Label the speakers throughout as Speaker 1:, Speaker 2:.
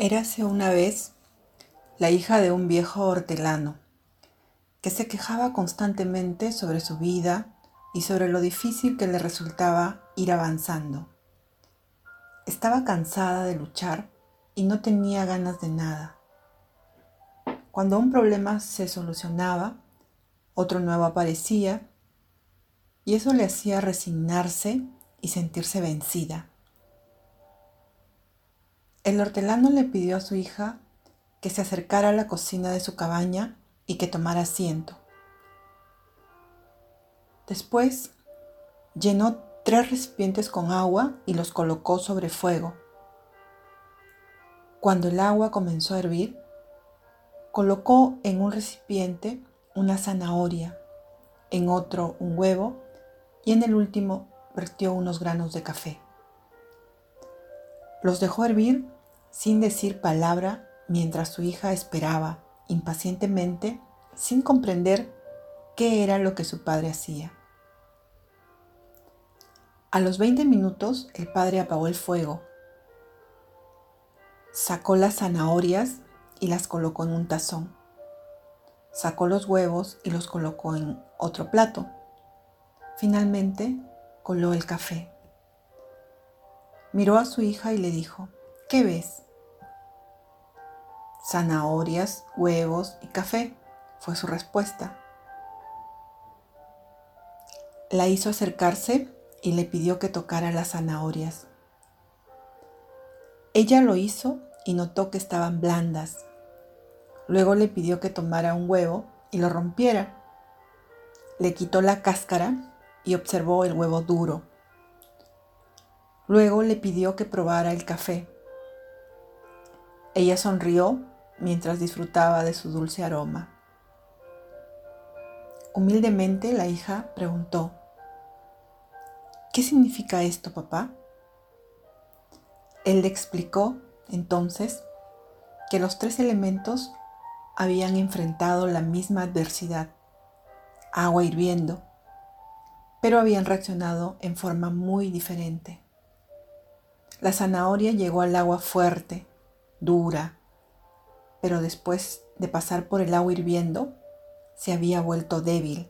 Speaker 1: Érase una vez la hija de un viejo hortelano que se quejaba constantemente sobre su vida y sobre lo difícil que le resultaba ir avanzando. Estaba cansada de luchar y no tenía ganas de nada. Cuando un problema se solucionaba, otro nuevo aparecía y eso le hacía resignarse y sentirse vencida. El hortelano le pidió a su hija que se acercara a la cocina de su cabaña y que tomara asiento. Después llenó tres recipientes con agua y los colocó sobre fuego. Cuando el agua comenzó a hervir, colocó en un recipiente una zanahoria, en otro un huevo y en el último vertió unos granos de café. Los dejó hervir sin decir palabra mientras su hija esperaba impacientemente sin comprender qué era lo que su padre hacía. A los 20 minutos el padre apagó el fuego, sacó las zanahorias y las colocó en un tazón, sacó los huevos y los colocó en otro plato. Finalmente coló el café. Miró a su hija y le dijo, ¿qué ves? Zanahorias, huevos y café, fue su respuesta. La hizo acercarse y le pidió que tocara las zanahorias. Ella lo hizo y notó que estaban blandas. Luego le pidió que tomara un huevo y lo rompiera. Le quitó la cáscara y observó el huevo duro. Luego le pidió que probara el café. Ella sonrió mientras disfrutaba de su dulce aroma. Humildemente la hija preguntó, ¿Qué significa esto, papá? Él le explicó entonces que los tres elementos habían enfrentado la misma adversidad, agua hirviendo, pero habían reaccionado en forma muy diferente. La zanahoria llegó al agua fuerte, dura, pero después de pasar por el agua hirviendo, se había vuelto débil,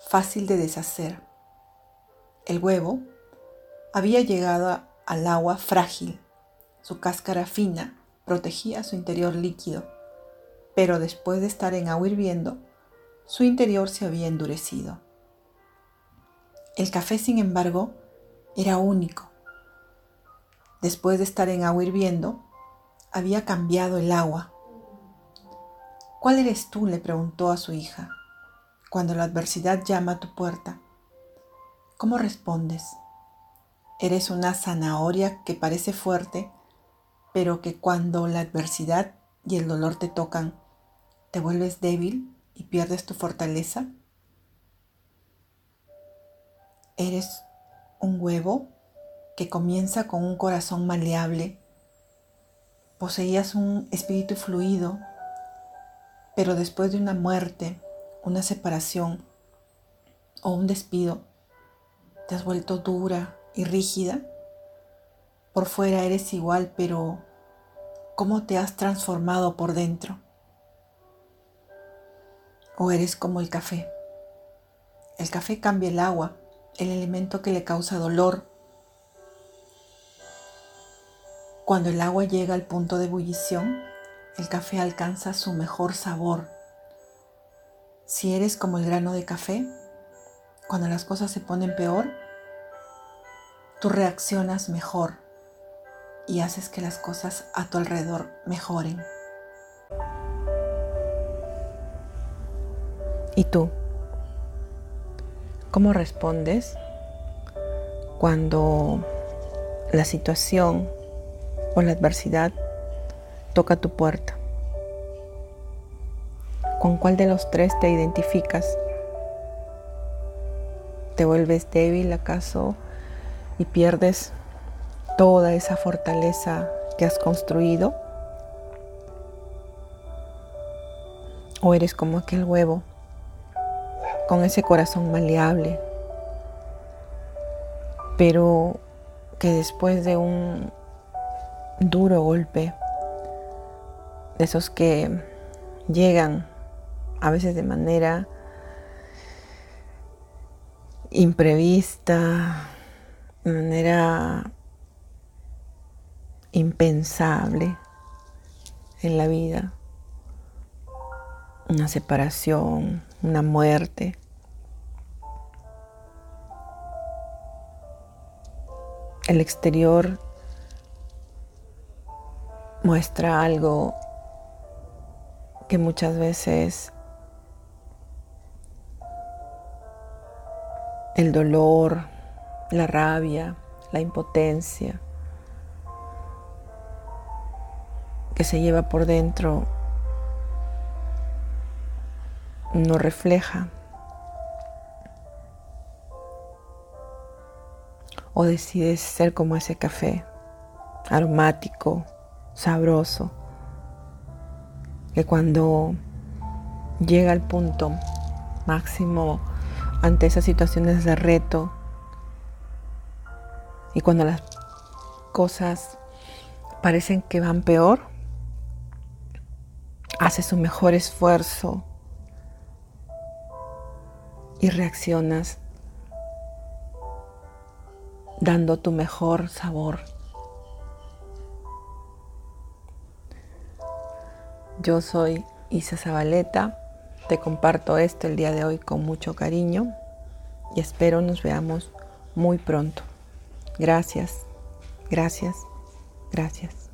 Speaker 1: fácil de deshacer. El huevo había llegado al agua frágil, su cáscara fina protegía su interior líquido, pero después de estar en agua hirviendo, su interior se había endurecido. El café, sin embargo, era único. Después de estar en agua hirviendo, había cambiado el agua ¿Cuál eres tú? le preguntó a su hija. Cuando la adversidad llama a tu puerta, ¿cómo respondes? Eres una zanahoria que parece fuerte, pero que cuando la adversidad y el dolor te tocan, te vuelves débil y pierdes tu fortaleza. Eres un huevo que comienza con un corazón maleable. Poseías un espíritu fluido pero después de una muerte, una separación o un despido, te has vuelto dura y rígida. Por fuera eres igual, pero ¿cómo te has transformado por dentro? ¿O eres como el café? El café cambia el agua, el elemento que le causa dolor. Cuando el agua llega al punto de ebullición, el café alcanza su mejor sabor. Si eres como el grano de café, cuando las cosas se ponen peor, tú reaccionas mejor y haces que las cosas a tu alrededor mejoren. ¿Y tú? ¿Cómo respondes cuando la situación o la adversidad toca tu puerta. ¿Con cuál de los tres te identificas? ¿Te vuelves débil acaso y pierdes toda esa fortaleza que has construido? ¿O eres como aquel huevo con ese corazón maleable, pero que después de un duro golpe de esos que llegan a veces de manera imprevista, de manera impensable en la vida. Una separación, una muerte. El exterior muestra algo que muchas veces el dolor, la rabia, la impotencia que se lleva por dentro no refleja o decides ser como ese café aromático, sabroso, que cuando llega al punto máximo ante esas situaciones de reto y cuando las cosas parecen que van peor, hace su mejor esfuerzo y reaccionas dando tu mejor sabor. Yo soy Isa Zabaleta, te comparto esto el día de hoy con mucho cariño y espero nos veamos muy pronto. Gracias, gracias, gracias.